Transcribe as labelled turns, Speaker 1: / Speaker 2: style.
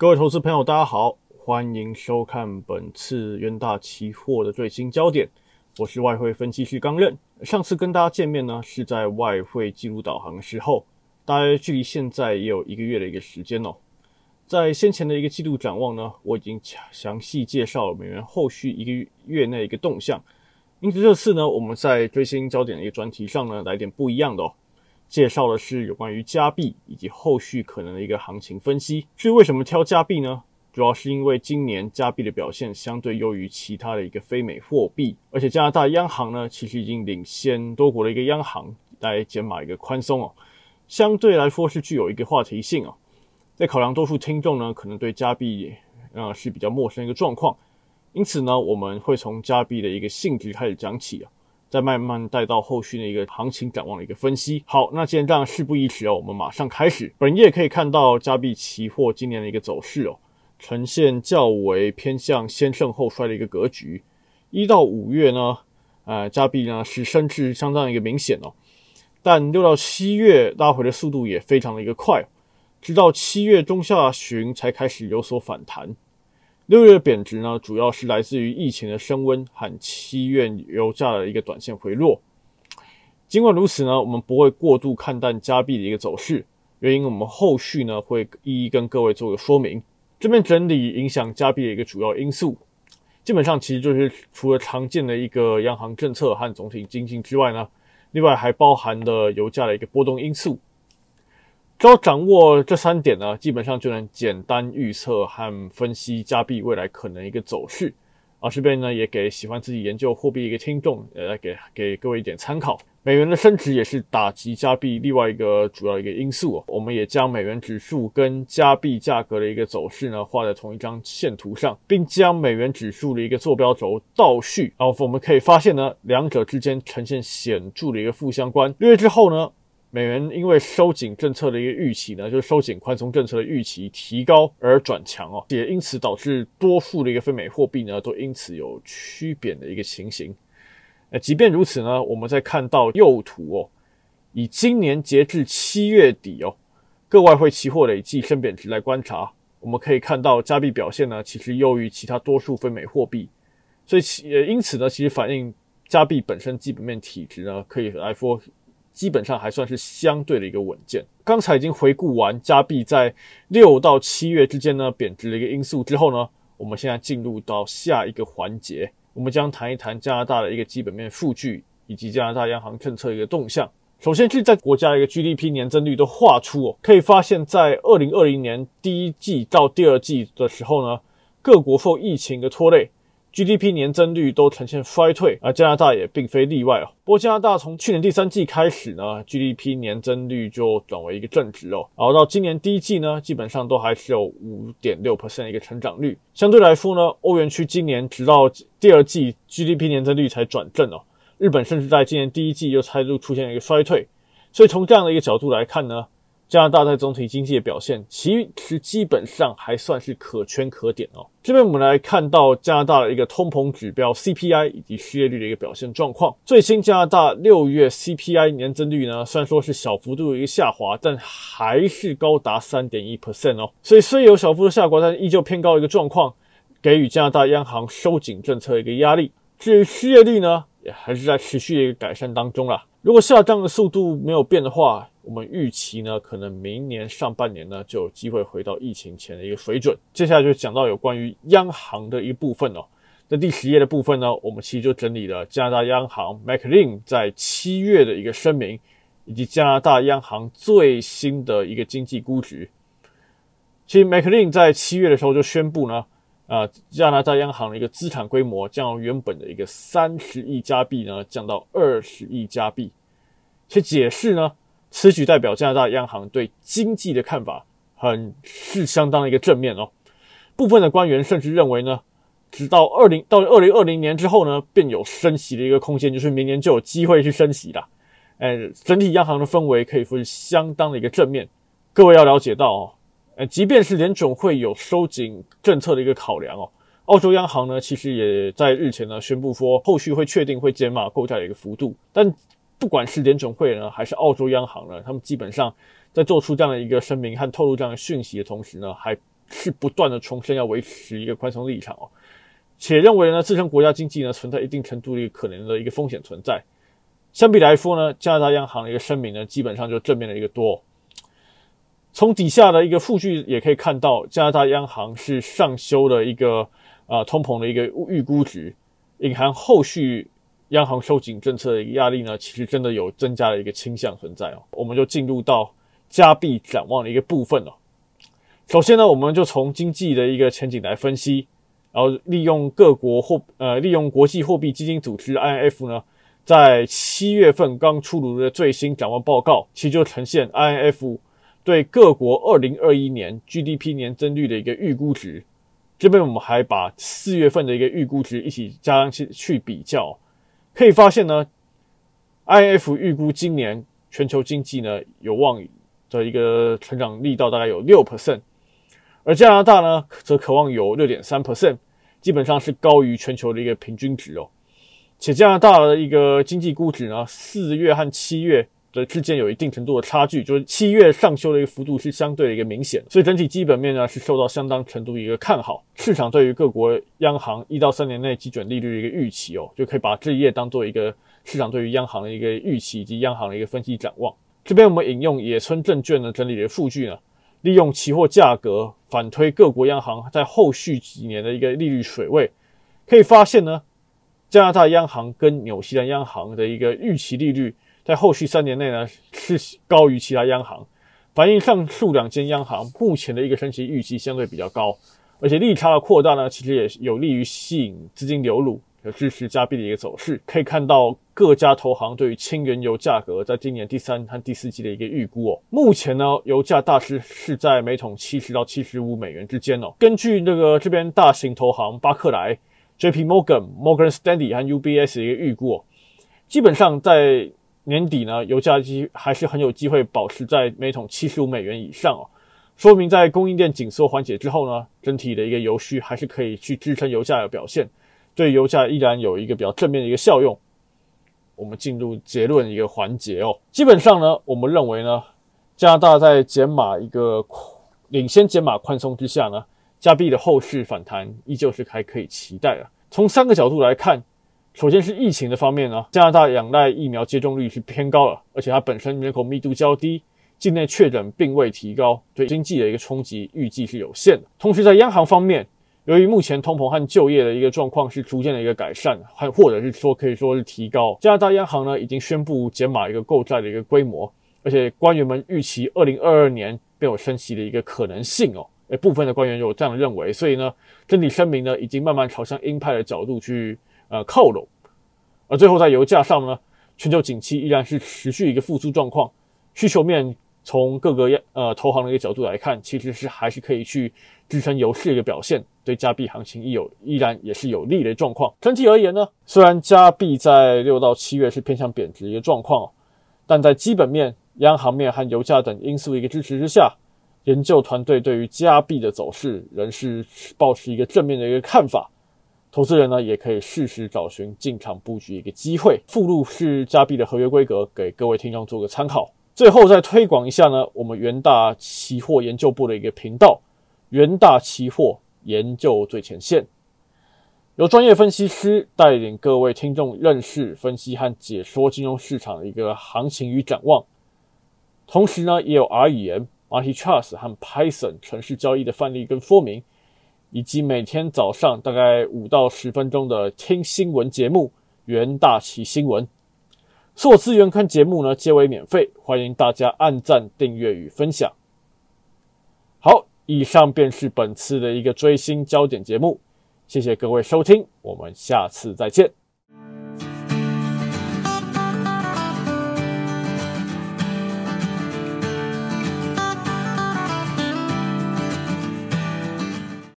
Speaker 1: 各位投资朋友，大家好，欢迎收看本次元大期货的最新焦点。我是外汇分析师刚任。上次跟大家见面呢，是在外汇记录导航的时候，大概距离现在也有一个月的一个时间哦。在先前的一个季度展望呢，我已经详细介绍了美元后续一个月内一个动向。因此这次呢，我们在最新焦点的一个专题上呢，来点不一样的哦。介绍的是有关于加币以及后续可能的一个行情分析。至于为什么挑加币呢？主要是因为今年加币的表现相对优于其他的一个非美货币，而且加拿大央行呢，其实已经领先多国的一个央行来减码一个宽松哦，相对来说是具有一个话题性哦。在考量多数听众呢，可能对加币呃是比较陌生一个状况，因此呢，我们会从加币的一个性质开始讲起啊。再慢慢带到后续的一个行情展望的一个分析。好，那既然这样，事不宜迟哦，我们马上开始。本页可以看到加币期货今年的一个走势哦，呈现较为偏向先胜后衰的一个格局。一到五月呢，呃，加币呢是升至相当一个明显哦，但六到七月拉回的速度也非常的一个快，直到七月中下旬才开始有所反弹。六月贬值呢，主要是来自于疫情的升温和七月油价的一个短线回落。尽管如此呢，我们不会过度看淡加币的一个走势，原因我们后续呢会一一跟各位做个说明。这边整理影响加币的一个主要因素，基本上其实就是除了常见的一个央行政策和总体经济之外呢，另外还包含了油价的一个波动因素。只要掌握这三点呢，基本上就能简单预测和分析加币未来可能一个走势。啊这边呢，也给喜欢自己研究货币一个听众，呃，来给给各位一点参考。美元的升值也是打击加币另外一个主要一个因素。我们也将美元指数跟加币价格的一个走势呢画在同一张线图上，并将美元指数的一个坐标轴倒序。然后我们可以发现呢，两者之间呈现显著的一个负相关。六月之后呢？美元因为收紧政策的一个预期呢，就是收紧宽松政策的预期提高而转强哦，也因此导致多数的一个非美货币呢，都因此有趋贬的一个情形。呃，即便如此呢，我们在看到右图哦，以今年截至七月底哦，各外汇期货累计升贬值来观察，我们可以看到加币表现呢，其实优于其他多数非美货币，所以其也因此呢，其实反映加币本身基本面体质呢，可以来说。基本上还算是相对的一个稳健。刚才已经回顾完加币在六到七月之间呢贬值的一个因素之后呢，我们现在进入到下一个环节，我们将谈一谈加拿大的一个基本面数据以及加拿大央行政策一个动向。首先是在国家一个 GDP 年增率都画出哦，可以发现，在二零二零年第一季到第二季的时候呢，各国受疫情的拖累。GDP 年增率都呈现衰退，而加拿大也并非例外哦。不过加拿大从去年第三季开始呢，GDP 年增率就转为一个正值哦。然后到今年第一季呢，基本上都还是有五点六 percent 一个成长率。相对来说呢，欧元区今年直到第二季 GDP 年增率才转正哦。日本甚至在今年第一季又再度出现一个衰退。所以从这样的一个角度来看呢。加拿大在总体经济的表现，其实基本上还算是可圈可点哦。这边我们来看到加拿大的一个通膨指标 CPI 以及失业率的一个表现状况。最新加拿大六月 CPI 年增率呢，虽然说是小幅度的一个下滑，但还是高达三点一 percent 哦。所以虽有小幅度下滑，但依旧偏高一个状况，给予加拿大央行收紧政策一个压力。至于失业率呢，也还是在持续的一个改善当中啦。如果下降的速度没有变的话，我们预期呢，可能明年上半年呢就有机会回到疫情前的一个水准。接下来就讲到有关于央行的一部分哦。那第十页的部分呢，我们其实就整理了加拿大央行 McLean 在七月的一个声明，以及加拿大央行最新的一个经济估值。其实 McLean 在七月的时候就宣布呢，啊，加拿大央行的一个资产规模将原本的一个三十亿加币呢降到二十亿加币，且解释呢。此举代表加拿大央行对经济的看法很是相当的一个正面哦。部分的官员甚至认为呢，直到二零到二零二零年之后呢，便有升息的一个空间，就是明年就有机会去升息了。哎，整体央行的氛围可以说是相当的一个正面。各位要了解到哦，呃，即便是联总会有收紧政策的一个考量哦，澳洲央行呢，其实也在日前呢宣布说，后续会确定会减码购债的一个幅度，但。不管是联总会呢，还是澳洲央行呢，他们基本上在做出这样的一个声明和透露这样的讯息的同时呢，还是不断的重申要维持一个宽松立场哦，且认为呢自身国家经济呢存在一定程度的一个可能的一个风险存在。相比来说呢，加拿大央行的一个声明呢，基本上就正面的一个多。从底下的一个数据也可以看到，加拿大央行是上修了一个啊通膨的一个预估值，隐含后续央行收紧政策的一个压力呢，其实真的有增加的一个倾向存在哦。我们就进入到加币展望的一个部分了。首先呢，我们就从经济的一个前景来分析，然后利用各国货呃利用国际货币基金组织 IMF 呢。在七月份刚出炉的最新展望报告，其实就呈现 INF 对各国二零二一年 GDP 年增率的一个预估值。这边我们还把四月份的一个预估值一起加上去去比较，可以发现呢，I F 预估今年全球经济呢有望的一个成长力道大概有六 percent，而加拿大呢则渴望有六点三 percent，基本上是高于全球的一个平均值哦。且加拿大的一个经济估值呢，四月和七月的之间有一定程度的差距，就是七月上修的一个幅度是相对的一个明显，所以整体基本面呢是受到相当程度一个看好。市场对于各国央行一到三年内基准利率的一个预期哦，就可以把这一页当做一个市场对于央行的一个预期以及央行的一个分析展望。这边我们引用野村证券呢整理的数据呢，利用期货价格反推各国央行在后续几年的一个利率水位，可以发现呢。加拿大央行跟纽西兰央行的一个预期利率，在后续三年内呢是高于其他央行，反映上述两间央行目前的一个升息预期相对比较高，而且利差的扩大呢，其实也有利于吸引资金流入，有支持加币的一个走势。可以看到各家投行对于轻原油价格在今年第三和第四季的一个预估哦，目前呢油价大致是在每桶七十到七十五美元之间哦。根据那个这边大型投行巴克莱。J.P. Morgan、Morgan Stanley 和 UBS 的一个预估哦，基本上在年底呢，油价机还是很有机会保持在每桶七十五美元以上哦，说明在供应链紧缩缓解之后呢，整体的一个油需还是可以去支撑油价的表现，对油价依然有一个比较正面的一个效用。我们进入结论一个环节哦，基本上呢，我们认为呢，加拿大在减码一个领先减码宽松之下呢。加币的后市反弹依旧是还可以期待的。从三个角度来看，首先是疫情的方面呢，加拿大仰赖疫苗接种率是偏高了，而且它本身人口密度较低，境内确诊并未提高，对经济的一个冲击预计是有限的。同时在央行方面，由于目前通膨和就业的一个状况是逐渐的一个改善，还或者是说可以说是提高，加拿大央行呢已经宣布减码一个购债的一个规模，而且官员们预期二零二二年便有升息的一个可能性哦。诶，部分的官员有这样认为，所以呢，整体声明呢，已经慢慢朝向鹰派的角度去呃靠拢。而最后在油价上呢，全球景气依然是持续一个复苏状况，需求面从各个呃投行的一个角度来看，其实是还是可以去支撑油市一个表现，对加币行情亦有依然也是有利的状况。整体而言呢，虽然加币在六到七月是偏向贬值一个状况，但在基本面、央行面和油价等因素的一个支持之下。研究团队对于加币的走势仍是保持一个正面的一个看法，投资人呢也可以适时找寻进场布局一个机会。附录是加币的合约规格，给各位听众做个参考。最后再推广一下呢，我们元大期货研究部的一个频道——元大期货研究最前线，由专业分析师带领各位听众认识、分析和解说金融市场的一个行情与展望。同时呢，也有 R 语言。Multi Trust 和 Python 城市交易的范例跟说明，以及每天早上大概五到十分钟的听新闻节目《袁大旗新闻》，所有资源看节目呢皆为免费，欢迎大家按赞、订阅与分享。好，以上便是本次的一个追星焦点节目，谢谢各位收听，我们下次再见。